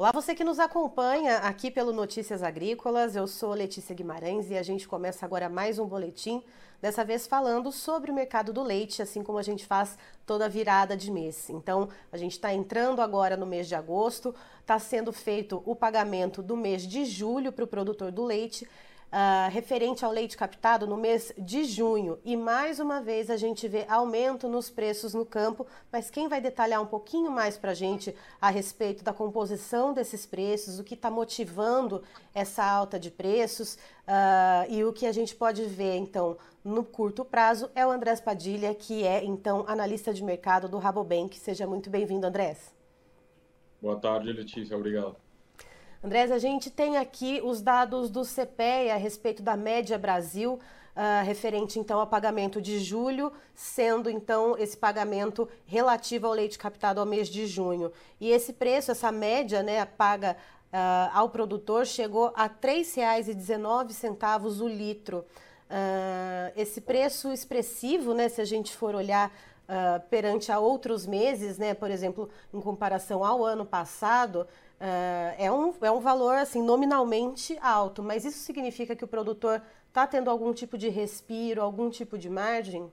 Olá, você que nos acompanha aqui pelo Notícias Agrícolas. Eu sou Letícia Guimarães e a gente começa agora mais um boletim, dessa vez falando sobre o mercado do leite, assim como a gente faz toda virada de mês. Então, a gente está entrando agora no mês de agosto, está sendo feito o pagamento do mês de julho para o produtor do leite uh, referente ao leite captado no mês de junho. E mais uma vez a gente vê aumento nos preços no campo, mas quem vai detalhar um pouquinho mais para a gente a respeito da composição desses preços, o que está motivando essa alta de preços uh, e o que a gente pode ver então no curto prazo é o Andrés Padilha, que é então analista de mercado do Rabobank. Seja muito bem-vindo, Andrés. Boa tarde, Letícia. Obrigado. Andrés, a gente tem aqui os dados do CPEA a respeito da média Brasil, uh, referente então ao pagamento de julho, sendo então esse pagamento relativo ao leite captado ao mês de junho. E esse preço, essa média, né, paga uh, ao produtor, chegou a R$ 3,19 o litro. Uh, esse preço expressivo, né, se a gente for olhar perante a outros meses, né, por exemplo, em comparação ao ano passado, Uh, é, um, é um valor assim nominalmente alto, mas isso significa que o produtor está tendo algum tipo de respiro, algum tipo de margem?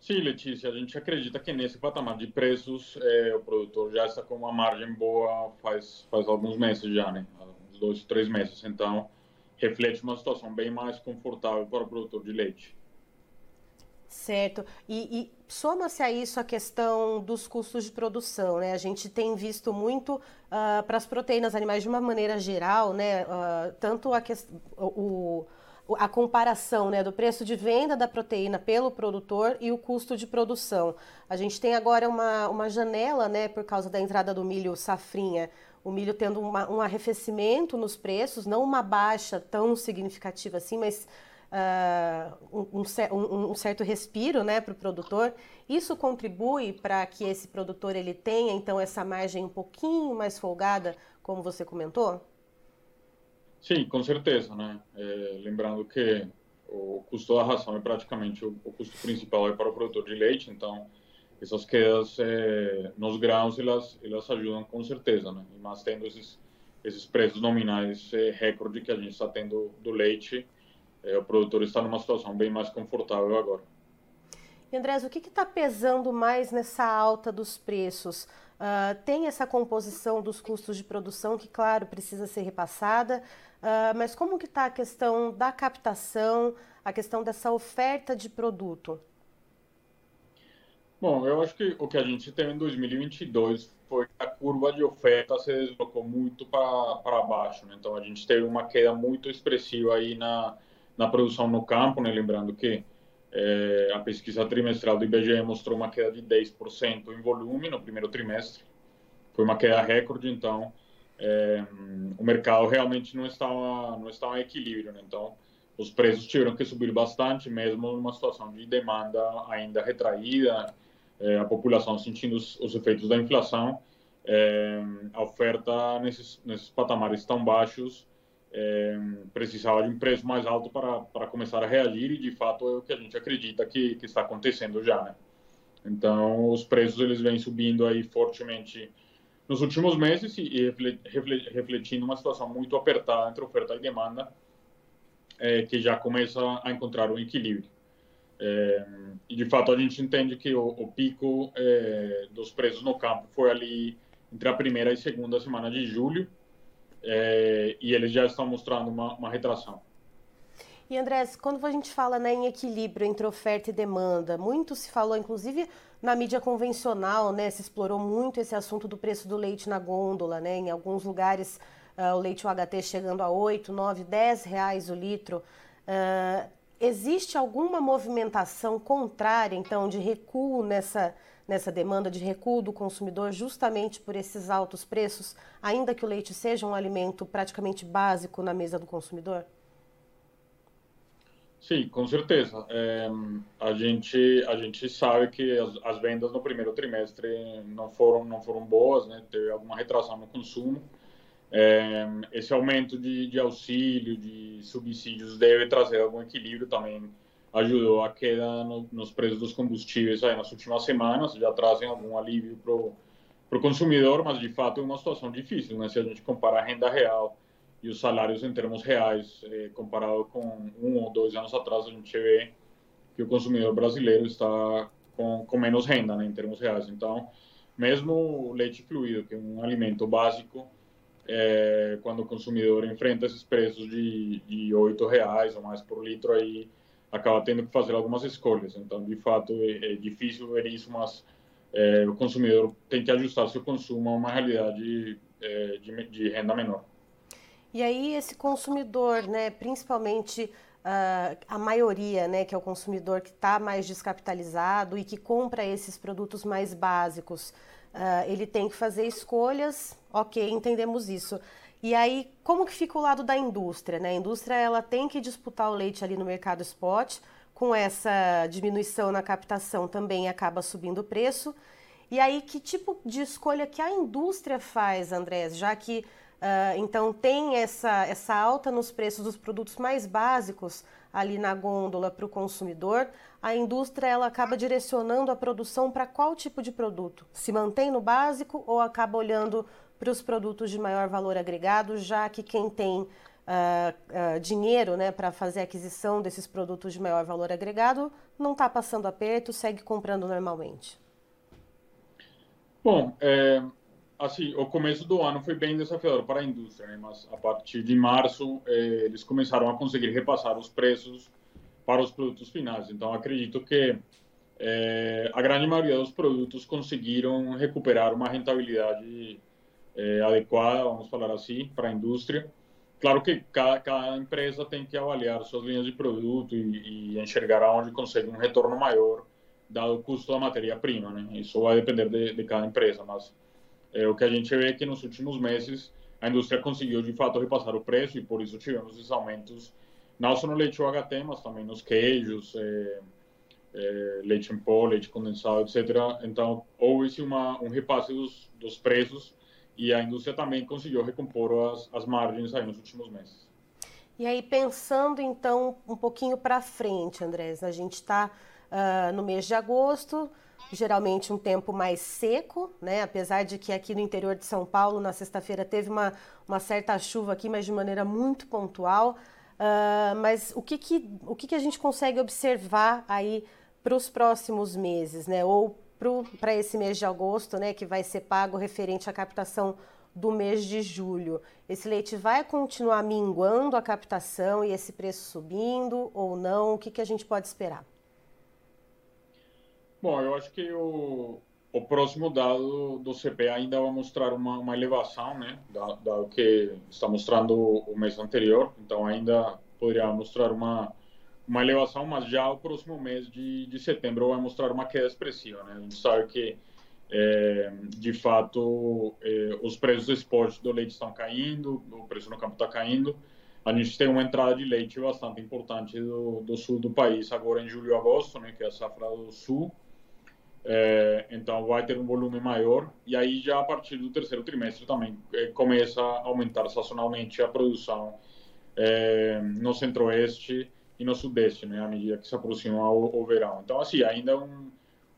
Sim, Letícia, a gente acredita que nesse patamar de preços é, o produtor já está com uma margem boa faz, faz alguns meses já, né? Uns dois, três meses. Então, reflete uma situação bem mais confortável para o produtor de leite. Certo. E, e soma-se a isso a questão dos custos de produção, né? A gente tem visto muito uh, para as proteínas animais de uma maneira geral, né? Uh, tanto a, que, o, a comparação né, do preço de venda da proteína pelo produtor e o custo de produção. A gente tem agora uma, uma janela, né, por causa da entrada do milho safrinha, o milho tendo uma, um arrefecimento nos preços, não uma baixa tão significativa assim, mas uh, um, um, um, certo respiro né, para o produtor. Isso contribui para que esse produtor ele tenha então essa margem um pouquinho mais folgada, como você comentou? Sim, com certeza, né? É, lembrando que o custo da ração é praticamente o, o, custo principal é para o produtor de leite, então essas quedas é, nos grãos elas elas ajudam com certeza, né? Mas tendo esses esses preços nominais é, recorde que a gente está tendo do leite, é, o produtor está numa situação bem mais confortável agora. Andrés, o que está pesando mais nessa alta dos preços? Uh, tem essa composição dos custos de produção que, claro, precisa ser repassada, uh, mas como que está a questão da captação, a questão dessa oferta de produto? Bom, eu acho que o que a gente teve em 2022 foi que a curva de oferta se deslocou muito para baixo. Né? Então, a gente teve uma queda muito expressiva aí na, na produção no campo, né? lembrando que é, a pesquisa trimestral do IBGE mostrou uma queda de 10% em volume no primeiro trimestre, foi uma queda recorde, então é, o mercado realmente não estava não estava em equilíbrio, né? então os preços tiveram que subir bastante, mesmo numa situação de demanda ainda retraída, é, a população sentindo os, os efeitos da inflação, é, a oferta nesses, nesses patamares tão baixos é, precisava de um preço mais alto para, para começar a reagir e de fato é o que a gente acredita que, que está acontecendo já, né? Então os preços eles vêm subindo aí fortemente nos últimos meses e, refletindo uma situação muito apertada entre oferta e demanda é, que já começa a encontrar um equilíbrio. É, e de fato a gente entende que o, o pico dos preços no campo foi ali entre a primeira e segunda semana de julho é, e eles já estão mostrando uma, uma retração. E Andrés, quando a gente fala né, em equilíbrio entre oferta e demanda, muito se falou, inclusive na mídia convencional, né, se explorou muito esse assunto do preço do leite na gôndola, né, em alguns lugares uh, o leite UHT chegando a 8, 9, 10 reais o litro. Uh, existe alguma movimentação contrária, então, de recuo nessa, nessa demanda de recuo do consumidor justamente por esses altos preços, ainda que o leite seja um alimento praticamente básico na mesa do consumidor? Sim, com certeza. É, a gente a gente sabe que as, as, vendas no primeiro trimestre não foram não foram boas, né? Teve alguma retração no consumo. É, esse aumento de, de auxílio, de subsídios deve trazer algum equilíbrio também ajudou a queda no, nos preços dos combustíveis aí nas últimas semanas, já trazem algum alívio para o consumidor, mas de fato é uma situação difícil, né? Se a gente comparar a renda real e os salários em termos reais, eh, comparado com um ou dois anos atrás, a gente vê que o consumidor brasileiro está com, com menos renda, né, em termos reais. Então, mesmo o leite fluido, que é um alimento básico, quando o consumidor enfrenta esses preços de, de 8 reais ou mais por litro, aí acaba tendo que fazer algumas escolhas. Então, de fato, é, é difícil ver isso, mas é, o consumidor tem que ajustar seu consumo a uma realidade é, de, de, renda menor. E aí, esse consumidor, né, principalmente uh, a maioria, né, que é o consumidor que está mais descapitalizado e que compra esses produtos mais básicos, uh, ele tem que fazer escolhas, ok, entendemos isso. E aí, como que fica o lado da indústria? Né? A indústria ela tem que disputar o leite ali no mercado spot, com essa diminuição na captação também acaba subindo o preço. E aí, que tipo de escolha que a indústria faz, Andrés, já que Uh, então tem essa, essa alta nos preços dos produtos mais básicos ali na gôndola para o consumidor. A indústria ela acaba direcionando a produção para qual tipo de produto? Se mantém no básico ou acaba olhando para os produtos de maior valor agregado, já que quem tem uh, uh, dinheiro né, para fazer a aquisição desses produtos de maior valor agregado não está passando aperto, segue comprando normalmente? Bom, é, assim, o começo do ano foi bem desafiador para a indústria, né? mas a partir de março eh, eles começaram a conseguir repassar os preços para os produtos finais. Então, acredito que eh, a grande maioria dos produtos conseguiram recuperar uma rentabilidade eh, adequada, vamos falar assim, para a indústria. Claro que cada, cada, empresa tem que avaliar suas linhas de produto e, enxergar aonde consegue um retorno maior, dado o custo da matéria-prima. Isso vai depender de, de cada empresa, mas é, o que a gente vê é que nos últimos meses a indústria conseguiu de fato repassar o preço e por isso tivemos esses aumentos não só no leite UHT, mas também nos queijos, leite em pó, leite condensado, etc. Então houve uma, um repasse dos preços e a indústria também conseguiu recompor as, as margens aí nos últimos meses. E aí, pensando então um pouquinho para frente, Andrés, a gente está uh, no mês de agosto, geralmente um tempo mais seco, né? Apesar de que aqui no interior de São Paulo, na sexta-feira, teve uma, uma certa chuva aqui, mas de maneira muito pontual. Uh, mas o que, que, o que, que a gente consegue observar aí para os próximos meses, né? Ou para esse mês de agosto, né? Que vai ser pago referente à captação do mês de julho. Esse leite vai continuar minguando a captação e esse preço subindo ou não? O que, que a gente pode esperar? Bom, eu acho que o, o próximo dado do CP ainda vai mostrar uma, uma elevação, né, dado que está mostrando o mês anterior, então ainda poderia mostrar uma uma elevação, mas já o próximo mês de, de setembro vai mostrar uma queda expressiva, né? A gente sabe que é, de fato é, os preços do esporte do leite estão caindo, o preço no campo está caindo. A gente tem uma entrada de leite bastante importante do, do sul do país agora em julho e agosto, né? Que é a safra do sul. É, então vai ter um volume maior e aí já a partir do terceiro trimestre também é, começa a aumentar sazonalmente a produção é, no centro-oeste e no sudeste, né, à medida que se aproxima o, o verão. Então assim ainda é um,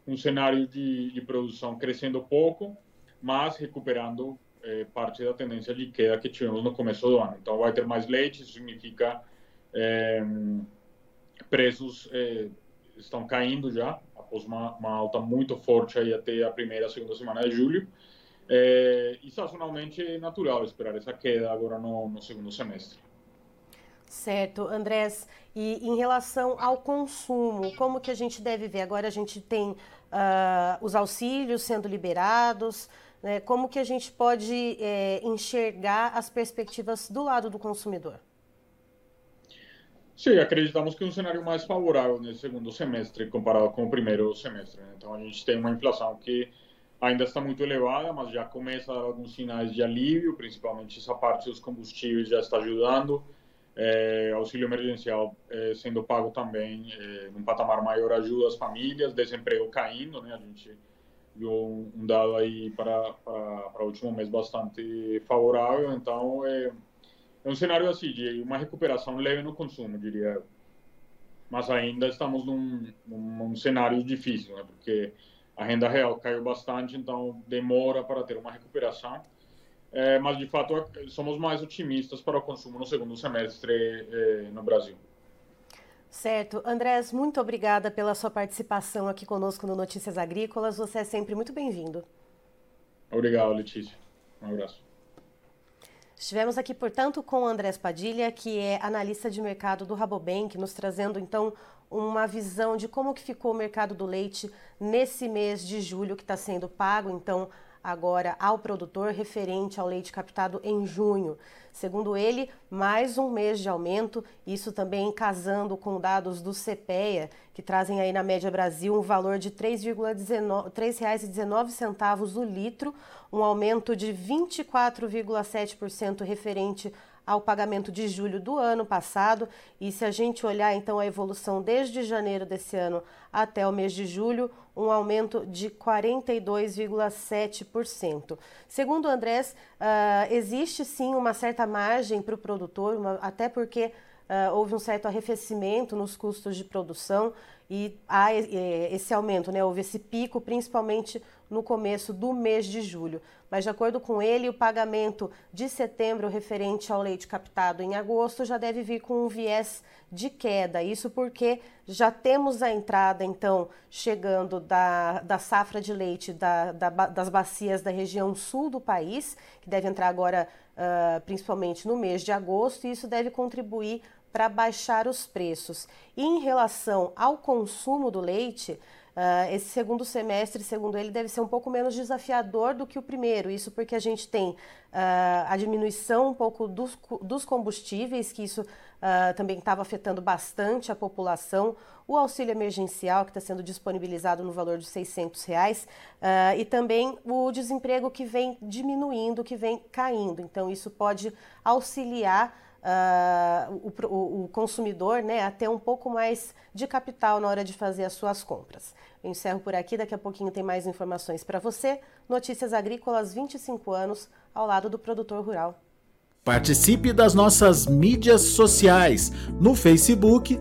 um cenário de, de produção crescendo pouco, mas recuperando é, parte da tendência de queda que tivemos no começo do ano. Então vai ter mais leite, isso significa é, preços é, estão caindo já após uma, uma, alta muito forte aí até a primeira, segunda semana de julho. É, e sazonalmente é natural esperar essa queda agora no, no segundo semestre. Certo, Andrés. E em relação ao consumo, como que a gente deve ver? Agora a gente tem uh, os auxílios sendo liberados, né? como que a gente pode é, enxergar as perspectivas do lado do consumidor? Sim, acreditamos que é um cenário mais favorável nesse segundo semestre comparado com o primeiro semestre. Né? Então, a gente tem uma inflação que ainda está muito elevada, mas já começa a dar alguns sinais de alívio, principalmente essa parte dos combustíveis já está ajudando. É, auxílio emergencial é, sendo pago também é, num patamar maior ajuda as famílias, desemprego caindo, né? A gente viu um, dado aí para o último mês bastante favorável, então é, é um cenário assim de uma recuperação leve no consumo, diria eu. Mas ainda estamos num, num, num cenário difícil, né? porque a renda real caiu bastante, então demora para ter uma recuperação. É, mas, de fato, somos mais otimistas para o consumo no segundo semestre é, no Brasil. Certo. Andrés, muito obrigada pela sua participação aqui conosco no Notícias Agrícolas. Você é sempre muito bem-vindo. Obrigado, Letícia. Um abraço. Estivemos aqui, portanto, com o Andrés Padilha, que é analista de mercado do Rabobank, nos trazendo então uma visão de como que ficou o mercado do leite nesse mês de julho que está sendo pago, então agora ao produtor referente ao leite captado em junho. Segundo ele, mais um mês de aumento, isso também casando com dados do CPEA, que trazem aí na média Brasil um valor de R$ 3,19 o litro, um aumento de 24,7% referente ao pagamento de julho do ano passado. E se a gente olhar então a evolução desde janeiro desse ano até o mês de julho, um aumento de 42,7%. Segundo o Andrés, uh, existe sim uma certa margem para o produtor, uma, até porque uh, houve um certo arrefecimento nos custos de produção e há esse aumento, né? houve esse pico, principalmente no começo do mês de julho. Mas, de acordo com ele, o pagamento de setembro referente ao leite captado em agosto já deve vir com um viés de queda. Isso porque já temos a entrada, então, chegando da, da safra de leite da, da, das bacias da região sul do país, que deve entrar agora uh, principalmente no mês de agosto, e isso deve contribuir para baixar os preços. E em relação ao consumo do leite, Uh, esse segundo semestre, segundo ele, deve ser um pouco menos desafiador do que o primeiro. Isso porque a gente tem uh, a diminuição um pouco dos, dos combustíveis, que isso uh, também estava afetando bastante a população, o auxílio emergencial, que está sendo disponibilizado no valor de 600 reais, e também o desemprego que vem diminuindo, que vem caindo. Então, isso pode auxiliar uh, o, o, consumidor né, a ter um pouco mais de capital na hora de fazer as suas compras. Eu encerro por aqui, daqui a pouquinho tem mais informações para você. Notícias Agrícolas 25 anos ao lado do produtor rural. Participe das nossas mídias sociais no Facebook